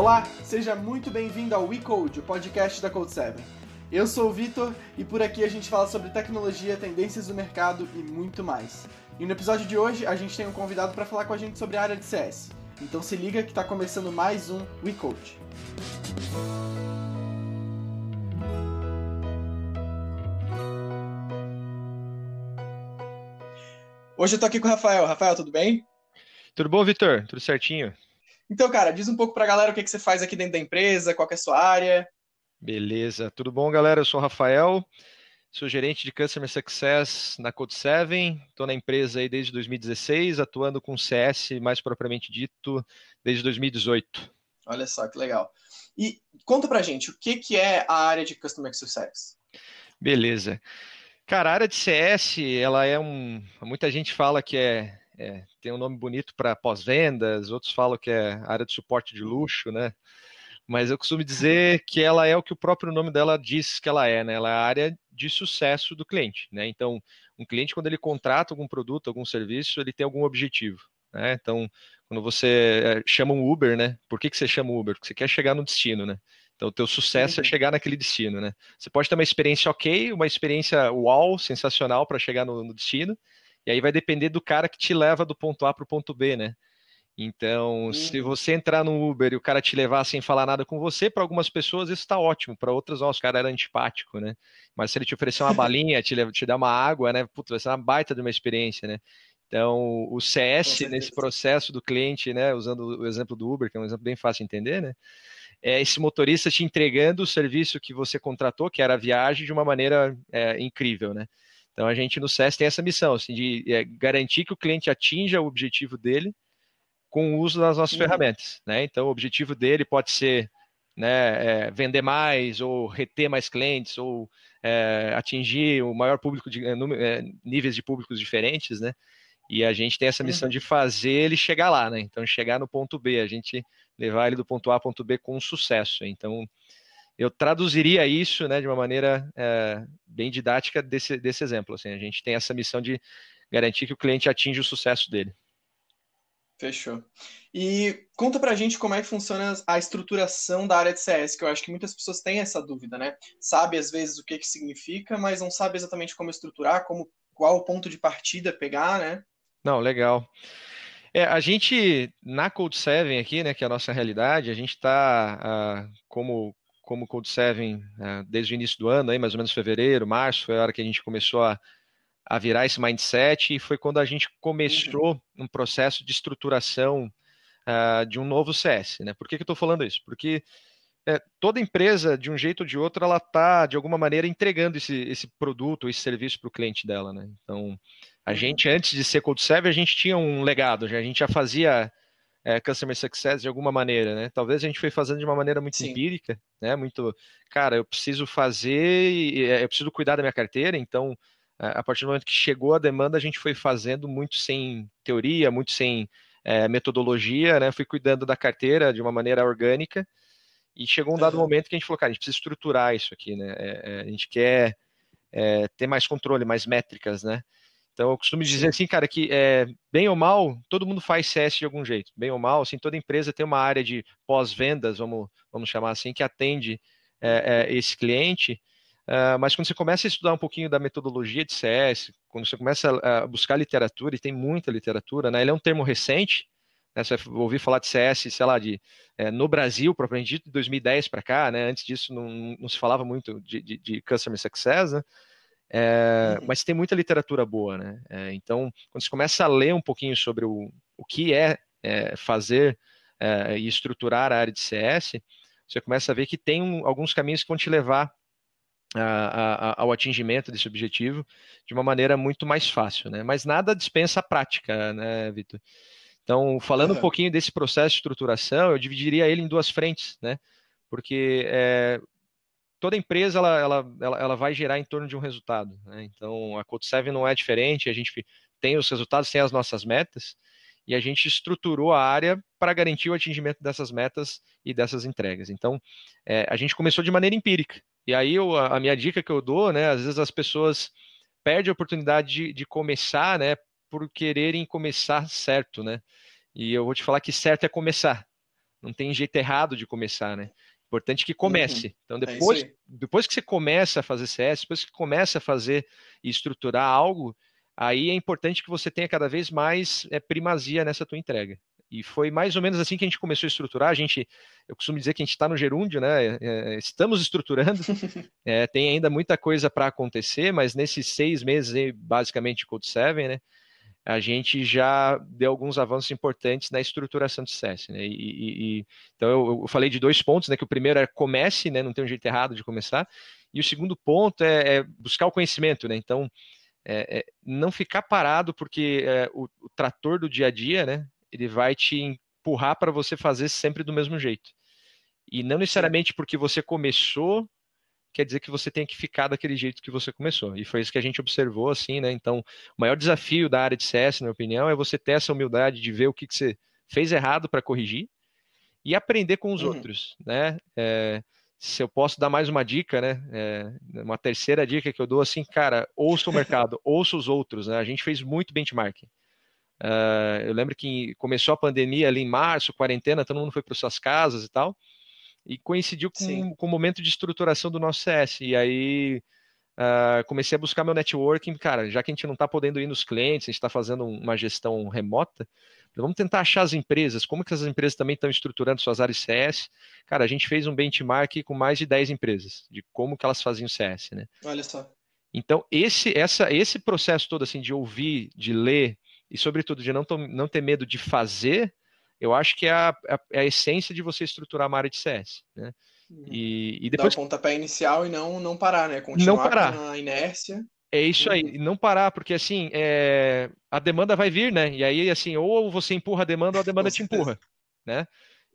Olá, seja muito bem-vindo ao WeCode, o podcast da Code7. Eu sou o Vitor e por aqui a gente fala sobre tecnologia, tendências do mercado e muito mais. E no episódio de hoje a gente tem um convidado para falar com a gente sobre a área de CS. Então se liga que está começando mais um WeCode. Hoje eu tô aqui com o Rafael. Rafael, tudo bem? Tudo bom, Vitor? Tudo certinho. Então, cara, diz um pouco pra galera o que, que você faz aqui dentro da empresa, qual é a sua área. Beleza. Tudo bom, galera? Eu sou o Rafael, sou gerente de Customer Success na Code7. Estou na empresa aí desde 2016, atuando com CS, mais propriamente dito, desde 2018. Olha só, que legal. E conta pra gente, o que, que é a área de Customer Success? Beleza. Cara, a área de CS, ela é um. Muita gente fala que é, é tem um nome bonito para pós-vendas, outros falam que é área de suporte de luxo, né? Mas eu costumo dizer que ela é o que o próprio nome dela diz que ela é, né? Ela é a área de sucesso do cliente, né? Então, um cliente, quando ele contrata algum produto, algum serviço, ele tem algum objetivo, né? Então, quando você é, chama um Uber, né? Por que, que você chama Uber? Porque você quer chegar no destino, né? Então, o teu sucesso é chegar naquele destino, né? Você pode ter uma experiência ok, uma experiência uau, sensacional para chegar no, no, destino, e aí vai depender do cara que te leva do ponto A para o ponto B, né? Então, uhum. se você entrar no Uber e o cara te levar sem falar nada com você, para algumas pessoas isso está ótimo, para outras, nossa, o cara era antipático, né? Mas se ele te oferecer uma balinha, te, te dar uma água, né? Putz, vai ser uma baita de uma experiência, né? Então, o CS nesse processo do cliente, né? Usando o exemplo do Uber, que é um exemplo bem fácil de entender, né? é, esse motorista te entregando o serviço que você contratou, que era a viagem, de uma maneira é, incrível, né? Então a gente no SES tem essa missão, assim, de é, garantir que o cliente atinja o objetivo dele com o uso das nossas uhum. ferramentas, né? Então o objetivo dele pode ser né, é, vender mais ou reter mais clientes ou é, atingir o maior público de é, níveis de públicos diferentes, né? E a gente tem essa missão uhum. de fazer ele chegar lá, né? Então chegar no ponto B, a gente levar ele do ponto A ao ponto B com sucesso. Então, eu traduziria isso né, de uma maneira é, bem didática desse, desse exemplo. Assim, a gente tem essa missão de garantir que o cliente atinja o sucesso dele. Fechou. E conta pra gente como é que funciona a estruturação da área de CS, que eu acho que muitas pessoas têm essa dúvida, né? Sabe às vezes o que, que significa, mas não sabe exatamente como estruturar, como qual o ponto de partida pegar, né? Não, legal. É, a gente, na Code 7 aqui, né, que é a nossa realidade, a gente está, ah, como, como Code 7, ah, desde o início do ano, aí, mais ou menos fevereiro, março, foi a hora que a gente começou a, a virar esse mindset, e foi quando a gente começou uhum. um processo de estruturação ah, de um novo CS. Né? Por que, que eu estou falando isso? Porque é, toda empresa, de um jeito ou de outro, ela está, de alguma maneira, entregando esse, esse produto, esse serviço para o cliente dela. Né? Então, a gente, antes de ser Code Serve, a gente tinha um legado, a gente já fazia é, Customer Success de alguma maneira, né? Talvez a gente foi fazendo de uma maneira muito Sim. empírica, né? Muito, cara, eu preciso fazer, é, eu preciso cuidar da minha carteira, então, a partir do momento que chegou a demanda, a gente foi fazendo muito sem teoria, muito sem é, metodologia, né? Fui cuidando da carteira de uma maneira orgânica, e chegou um dado uhum. momento que a gente falou, cara, a gente precisa estruturar isso aqui, né? É, a gente quer ter mais controle, mais métricas, né? Então eu costumo dizer assim, cara, que é, bem ou mal, todo mundo faz CS de algum jeito. Bem ou mal, assim, toda empresa tem uma área de pós-vendas, vamos, vamos chamar assim, que atende é, é, esse cliente. Uh, mas quando você começa a estudar um pouquinho da metodologia de CS, quando você começa a, buscar literatura, e tem muita literatura, né? Ele é um termo recente, né? Você vai ouvir falar de CS, sei lá, de, é, no Brasil, propriamente dito, de 2010 para cá, né? Antes disso não, não se falava muito de, de, de Customer Success, né? É, uhum. Mas tem muita literatura boa, né? É, então, quando você começa a ler um pouquinho sobre o, o que é, é fazer é, e estruturar a área de CS, você começa a ver que tem um, alguns caminhos que vão te levar a, a, ao atingimento desse objetivo de uma maneira muito mais fácil, né? Mas nada dispensa a prática, né, Vitor? Então, falando uhum. um pouquinho desse processo de estruturação, eu dividiria ele em duas frentes, né? Porque é, toda empresa ela, ela, ela, ela, vai gerar em torno de um resultado. Né? Então a Code 7 não é diferente, a gente tem os resultados, tem as nossas metas, e a gente estruturou a área para garantir o atingimento dessas metas e dessas entregas. Então é, a gente começou de maneira empírica. E aí eu, a minha dica que eu dou, né, às vezes as pessoas perdem a oportunidade de, de começar, né, por quererem começar certo, né? E eu vou te falar que certo é começar. Não tem jeito errado de começar, né? Importante que comece. Uhum. Então, é depois, é depois que você começa a fazer CS, depois que começa a fazer e estruturar algo, aí é importante que você tenha cada vez mais é, primazia nessa tua entrega. E foi mais ou menos assim que a gente começou a estruturar. A gente, eu costumo dizer que a gente está no gerúndio, né? É estamos estruturando. É, tem ainda muita coisa para acontecer, mas nesses seis meses, basicamente, Code 7, né? A gente já deu alguns avanços importantes na estruturação do CS, né? E, e, então eu, eu, falei de dois pontos, né? Que o primeiro é comece, né? Não tem um jeito errado de começar. E o segundo ponto é, é buscar o conhecimento, né? Então é, é, não ficar parado, porque é, o, o, trator do dia a dia, né? ele vai te empurrar para você fazer sempre do mesmo jeito. E não necessariamente porque você começou, quer dizer que você tem que ficar daquele jeito que você começou. E foi isso que a gente observou, assim, né? Então, o maior desafio da área de CS, na minha opinião, é você ter essa humildade de ver o que, que você fez errado para corrigir e aprender com os uhum. outros, né? É, se eu posso dar mais uma dica, né? É, uma terceira dica que eu dou, assim, cara, ouça o mercado, ouça os outros, né? A gente fez muito benchmarking. Uh, eu lembro que começou a pandemia ali em março, quarentena, todo mundo foi para suas casas e tal, e coincidiu com, com o momento de estruturação do nosso CS. E aí uh, comecei a buscar meu networking, cara, já que a gente não está podendo ir nos clientes, a gente está fazendo uma gestão remota, vamos tentar achar as empresas, como que as empresas também estão estruturando suas áreas CS. Cara, a gente fez um benchmark com mais de 10 empresas, de como que elas faziam CS, né? Olha só. Então, esse, essa, esse processo todo, assim, de ouvir, de ler, e, sobretudo, de não, não ter medo de fazer, eu acho que é a, a, é a essência de você estruturar uma área de CS. Né? E, e depois... Dar o pontapé inicial e não, não parar, né? Continuar não parar. na inércia. É isso aí, não parar, porque assim, é... a demanda vai vir, né? E aí, assim, ou você empurra a demanda ou a demanda te empurra, né?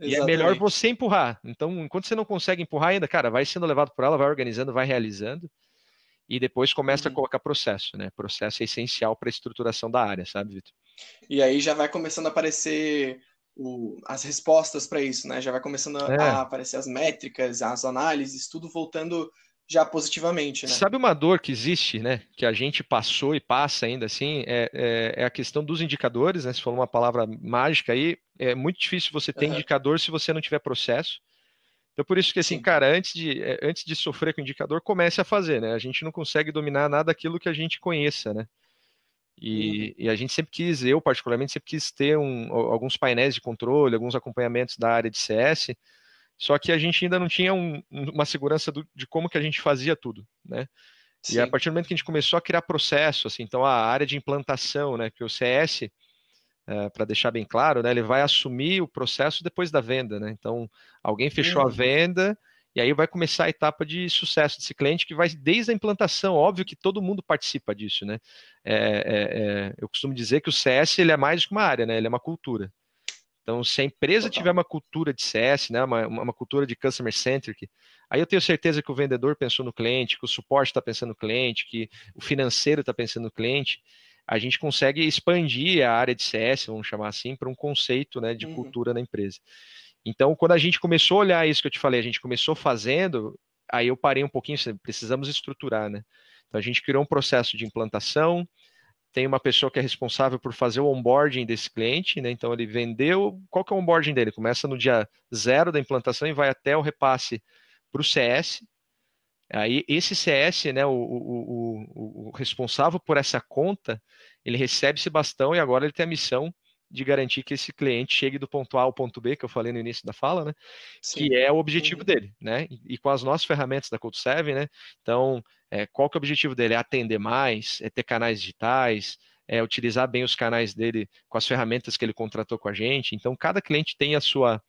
Exatamente. E é melhor você empurrar. Então, enquanto você não consegue empurrar ainda, cara, vai sendo levado por ela, vai organizando, vai realizando e depois começa uhum. a colocar processo, né? Processo é essencial para a estruturação da área, sabe, Vitor? E aí já vai começando a aparecer o, as respostas para isso, né? Já vai começando a, é. a, aparecer as métricas, as análises, tudo voltando já positivamente, né? Sabe uma dor que existe, né? Que a gente passou e passa ainda assim, é, é, é a questão dos indicadores, né? Você falou uma palavra mágica aí, é muito difícil você ter uhum. indicador se você não tiver processo. Então, por isso que, assim, Sim. cara, antes de, é, antes de sofrer com o indicador, comece a fazer, né? A gente não consegue dominar nada daquilo que a gente conheça, né? E, uhum. e, a gente sempre quis, eu particularmente, sempre quis ter um, alguns painéis de controle, alguns acompanhamentos da área de CS, só que a gente ainda não tinha um, uma segurança do, de como que a gente fazia tudo, né? Sim. E a partir do momento que a gente começou a criar processo, assim, então a área de implantação, né, que o CS é, para deixar bem claro, né, ele vai assumir o processo depois da venda, né? Então, alguém fechou uhum. a venda e aí vai começar a etapa de sucesso desse cliente que vai desde a implantação. Óbvio que todo mundo participa disso, né? É, é, é eu costumo dizer que o CS ele é mais do que uma área, né? Ele é uma cultura. Então, se a empresa Total. tiver uma cultura de CS, né, uma, uma cultura de customer centric, aí eu tenho certeza que o vendedor pensou no cliente, que o suporte está pensando no cliente, que o financeiro está pensando no cliente, a gente consegue expandir a área de CS, vamos chamar assim, para um conceito né, de uhum. cultura na empresa. Então, quando a gente começou a olhar isso que eu te falei, a gente começou fazendo, aí eu parei um pouquinho, precisamos estruturar, né? Então, a gente criou um processo de implantação, tem uma pessoa que é responsável por fazer o onboarding desse cliente, né? Então, ele vendeu, qual que é o onboarding dele? Começa no dia zero da implantação e vai até o repasse para o CS, Aí esse CS, né, o, o, o, o, responsável por essa conta, ele recebe esse bastão e agora ele tem a missão de garantir que esse cliente chegue do ponto A ao ponto B, que eu falei no início da fala, né? Sim. Que é o objetivo uhum. dele, né? E, com as nossas ferramentas da Code 7, né? Então, é, qual que é o objetivo dele? É atender mais, é ter canais digitais, é utilizar bem os canais dele com as ferramentas que ele contratou com a gente. Então, cada cliente tem a sua,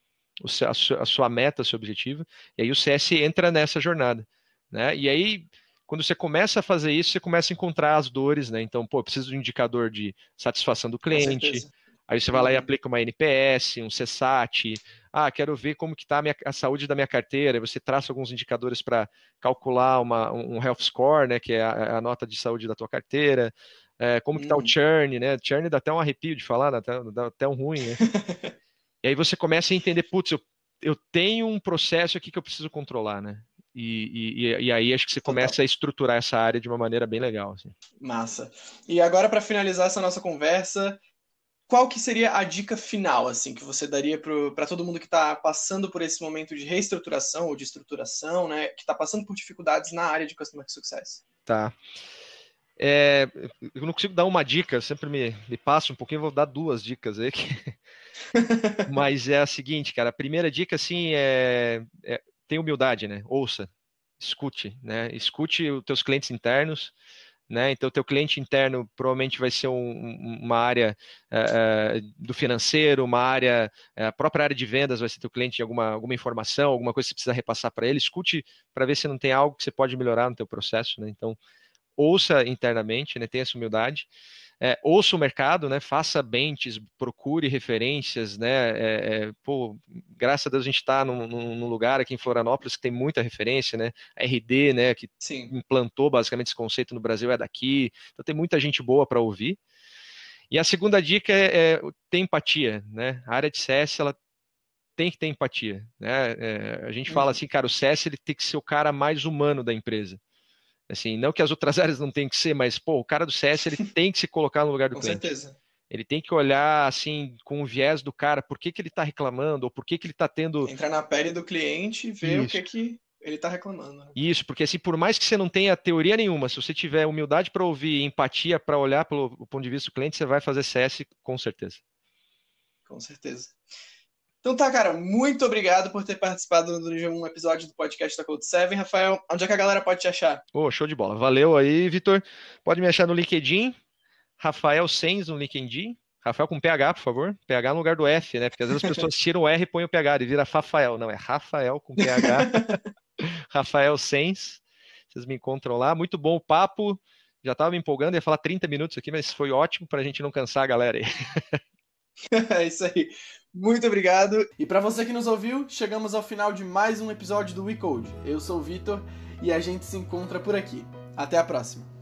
a sua, a sua meta, o seu objetivo, e aí o CS entra nessa jornada. Né? E aí, quando você começa a fazer isso, você começa a encontrar as dores, né? Então, pô, eu preciso de um indicador de satisfação do cliente. Aí você vai lá e uhum. aplica uma NPS, um CSAT. Ah, quero ver como que está a, a, saúde da minha carteira. Você traça alguns indicadores para calcular uma, um health score, né? Que é a, a nota de saúde da tua carteira. É, como que está o uhum. churn, né? Churn dá até um arrepio de falar, dá até, dá até um ruim, né? e aí você começa a entender, putz, eu, eu tenho um processo aqui que eu preciso controlar, né? E, e, e, aí acho que você começa a estruturar essa área de uma maneira bem legal. Assim. Massa. E agora, para finalizar essa nossa conversa, qual que seria a dica final, assim, que você daria para todo mundo que está passando por esse momento de reestruturação ou de estruturação, né, que está passando por dificuldades na área de Customer Success? Tá. É, eu não consigo dar uma dica, sempre me, me passo um pouquinho, vou dar duas dicas aí. Que... Mas é a seguinte, cara, a primeira dica, assim, é, é tem humildade, né? Ouça, escute, né? Escute os teus clientes internos, né? Então, teu cliente interno provavelmente vai ser um, uma área uh, do financeiro, uma área, a própria área de vendas vai ser teu cliente de alguma, alguma informação, alguma coisa que você precisa repassar para ele. Escute para ver se não tem algo que você pode melhorar no teu processo, né? Então, ouça internamente, né? Tenha essa humildade é, ouça o mercado, né, faça benches, procure referências, né, é, é, pô, graças a Deus a gente está num, num, lugar aqui em Florianópolis que tem muita referência, né, a RD, né, que Sim. implantou basicamente esse conceito no Brasil é daqui, então tem muita gente boa para ouvir. E a segunda dica é, é ter empatia, né, a área de CS, ela tem que ter empatia, né, é, a gente fala uhum. assim, cara, o CS ele tem que ser o cara mais humano da empresa, Assim, não que as outras áreas não tenham que ser, mas pô, o cara do CS ele tem que se colocar no lugar do com cliente. Com certeza. Ele tem que olhar assim com o viés do cara, por que, que ele está reclamando, ou por que, que ele está tendo. Entrar na pele do cliente e ver Isso. o que, que ele está reclamando. Né? Isso, porque assim, por mais que você não tenha teoria nenhuma, se você tiver humildade para ouvir, empatia para olhar pelo ponto de vista do cliente, você vai fazer CS com certeza. Com certeza. Então tá, cara, muito obrigado por ter participado de um episódio do podcast da Code 7. Rafael, onde é que a galera pode te achar? Oh, show de bola. Valeu aí, Vitor. Pode me achar no LinkedIn, Rafael Sens no LinkedIn. Rafael com PH, por favor. PH no lugar do F, né? Porque às vezes as pessoas tiram o R e põem o PH e vira Rafael. Não, é Rafael com PH. Rafael Sens. Vocês me encontram lá. Muito bom o papo. Já estava me empolgando, ia falar 30 minutos aqui, mas foi ótimo para a gente não cansar a galera aí. é isso aí. Muito obrigado. E para você que nos ouviu, chegamos ao final de mais um episódio do WeCode. Eu sou o Vitor e a gente se encontra por aqui. Até a próxima.